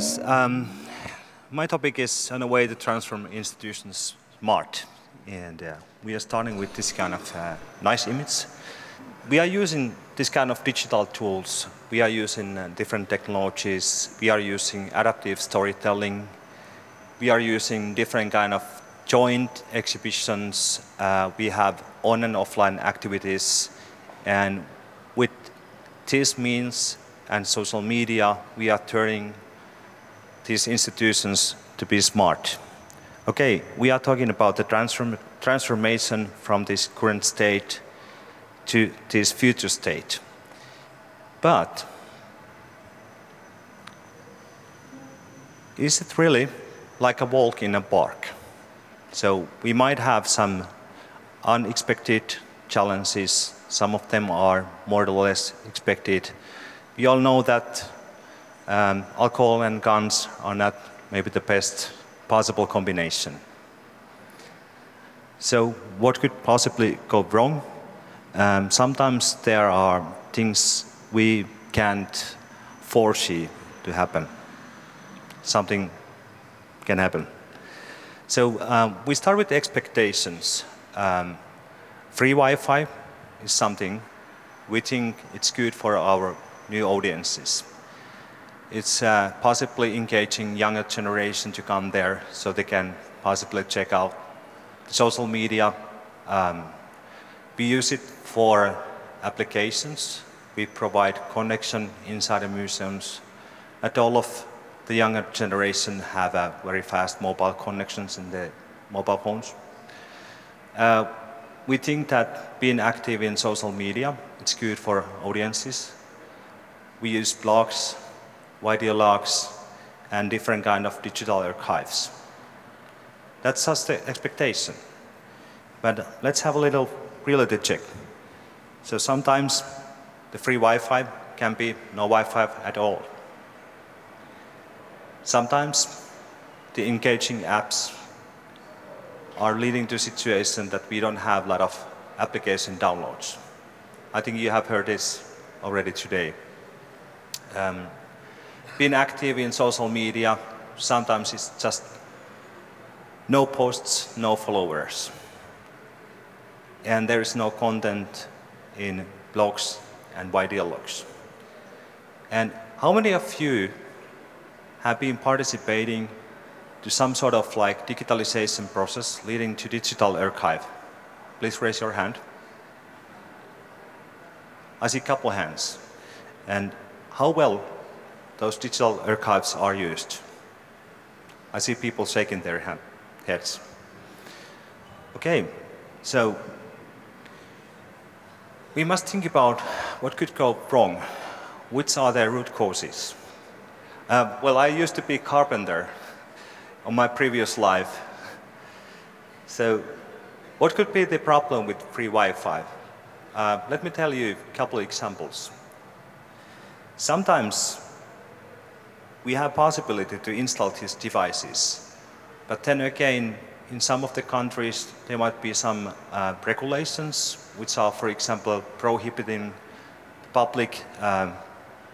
Yes, um, my topic is on a way to transform institutions smart. And uh, we are starting with this kind of uh, nice image. We are using this kind of digital tools. We are using uh, different technologies. We are using adaptive storytelling. We are using different kind of joint exhibitions. Uh, we have on and offline activities. And with this means and social media, we are turning these institutions to be smart. Okay, we are talking about the transform transformation from this current state to this future state. But is it really like a walk in a park? So we might have some unexpected challenges. Some of them are more or less expected. We all know that um, alcohol and guns are not maybe the best possible combination. So what could possibly go wrong? Um, sometimes there are things we can't foresee to happen. Something can happen. So um, we start with expectations. Um, free Wi-Fi is something we think it's good for our new audiences. It's uh, possibly engaging younger generation to come there so they can possibly check out the social media. Um, we use it for applications. We provide connection inside the museums. Not all of the younger generation have a very fast mobile connections in their mobile phones. Uh, we think that being active in social media, it's good for audiences. We use blogs, videologs, and different kind of digital archives. That's just the expectation. But let's have a little reality check. So sometimes the free Wi-Fi can be no Wi-Fi at all. Sometimes the engaging apps are leading to a situation that we don't have a lot of application downloads. I think you have heard this already today. Um, being active in social media, sometimes it's just no posts, no followers. And there is no content in blogs and videologs. And how many of you have been participating to some sort of like digitalization process leading to digital archive? Please raise your hand. I see a couple hands. And how well those digital archives are used. I see people shaking their heads. Okay, so we must think about what could go wrong. Which are the root causes? Uh, well, I used to be a carpenter on my previous life. So what could be the problem with free Wi-Fi? Uh, let me tell you a couple of examples. Sometimes we have possibility to install these devices. But then again, in some of the countries, there might be some uh, regulations which are, for example, prohibiting public, um,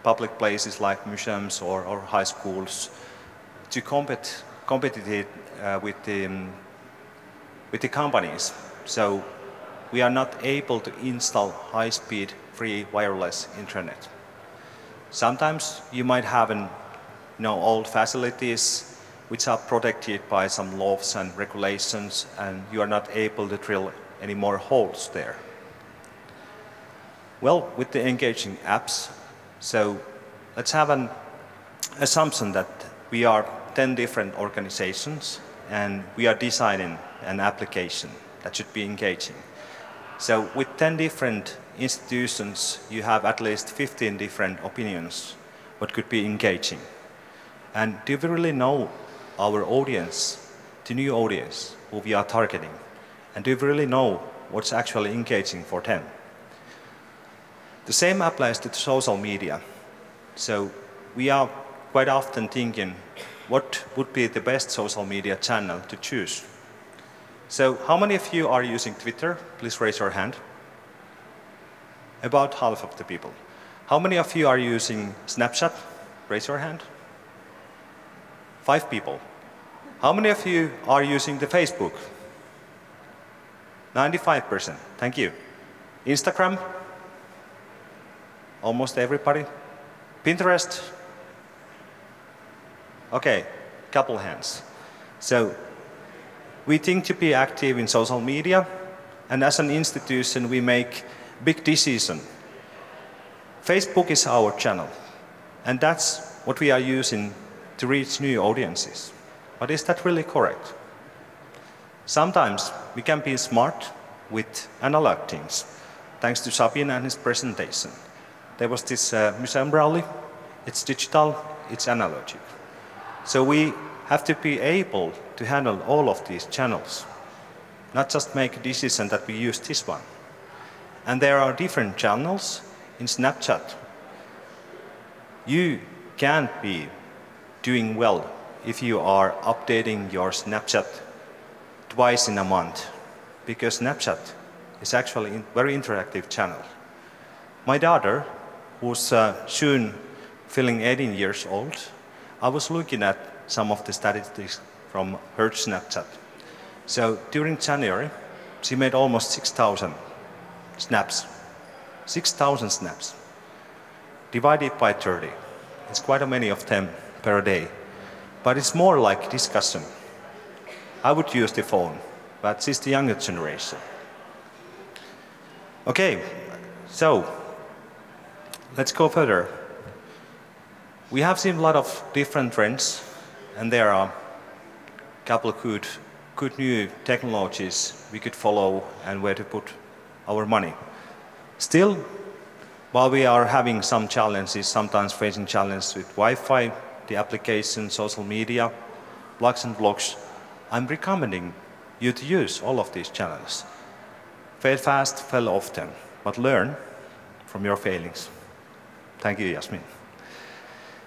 public places like museums or, or high schools to compete, compete uh, with, the, um, with the companies. So we are not able to install high-speed free wireless internet. Sometimes you might have an you know, old facilities which are protected by some laws and regulations and you are not able to drill any more holes there. Well, with the engaging apps, so let's have an assumption that we are 10 different organizations and we are designing an application that should be engaging. So with 10 different institutions, you have at least 15 different opinions what could be engaging. And do we really know our audience, the new audience who we are targeting? And do we really know what's actually engaging for them? The same applies to social media. So we are quite often thinking what would be the best social media channel to choose. So how many of you are using Twitter? Please raise your hand. About half of the people. How many of you are using Snapchat? Raise your hand. Five people. How many of you are using the Facebook? 95%. Thank you. Instagram? Almost everybody. Pinterest? Okay, couple hands. So we think to be active in social media, and as an institution, we make big decision. Facebook is our channel, and that's what we are using to reach new audiences. But is that really correct? Sometimes we can be smart with analog things, thanks to Sabine and his presentation. There was this uh, museum rally, it's digital, it's analogic. So we have to be able to handle all of these channels, not just make a decision that we use this one. And there are different channels in Snapchat. You can't be doing well if you are updating your Snapchat twice in a month, because Snapchat is actually a very interactive channel. My daughter, who's uh, soon feeling 18 years old, I was looking at some of the statistics from her Snapchat. So during January, she made almost 6,000 snaps. 6,000 snaps. Divided by 30. It's quite a many of them per day but it's more like discussion. I would use the phone, but it's the younger generation. Okay, so let's go further. We have seen a lot of different trends, and there are a couple of good, good new technologies we could follow and where to put our money. Still, while we are having some challenges, sometimes facing challenges with Wi-Fi, the application, social media, blogs and blogs, I'm recommending you to use all of these channels. Fail fast, fail often, but learn from your failings. Thank you, Yasmin.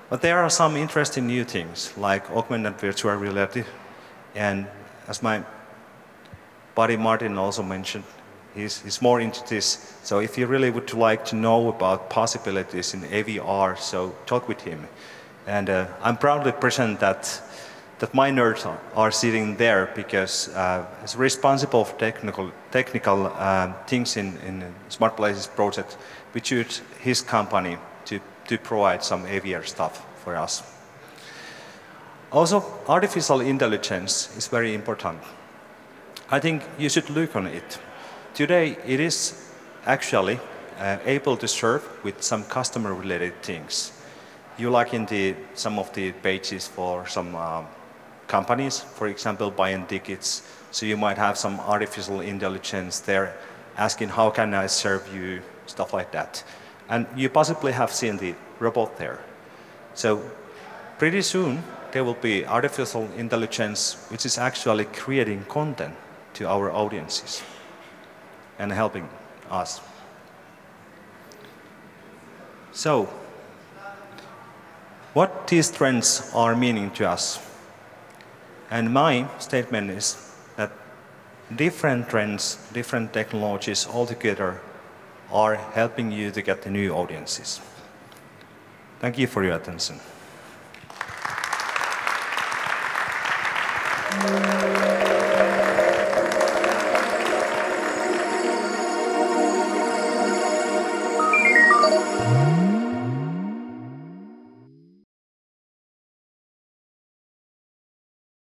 But there are some interesting new things like augmented virtual reality, and as my buddy Martin also mentioned, he's, he's more into this. So if you really would like to know about possibilities in AVR, so talk with him. And uh, I'm proudly present that, that my nerds are, sitting there because uh, he's responsible for technical, technical uh, things in, in Smart Places project, which used his company to, to provide some AVR stuff for us. Also, artificial intelligence is very important. I think you should look on it. Today, it is actually uh, able to serve with some customer-related things you like in the, some of the pages for some um, companies, for example, buying tickets. So you might have some artificial intelligence there asking, how can I serve you, stuff like that. And you possibly have seen the robot there. So pretty soon, there will be artificial intelligence which is actually creating content to our audiences and helping us. So what these trends are meaning to us. And my statement is that different trends, different technologies altogether are helping you to get the new audiences. Thank you for your attention. Mm.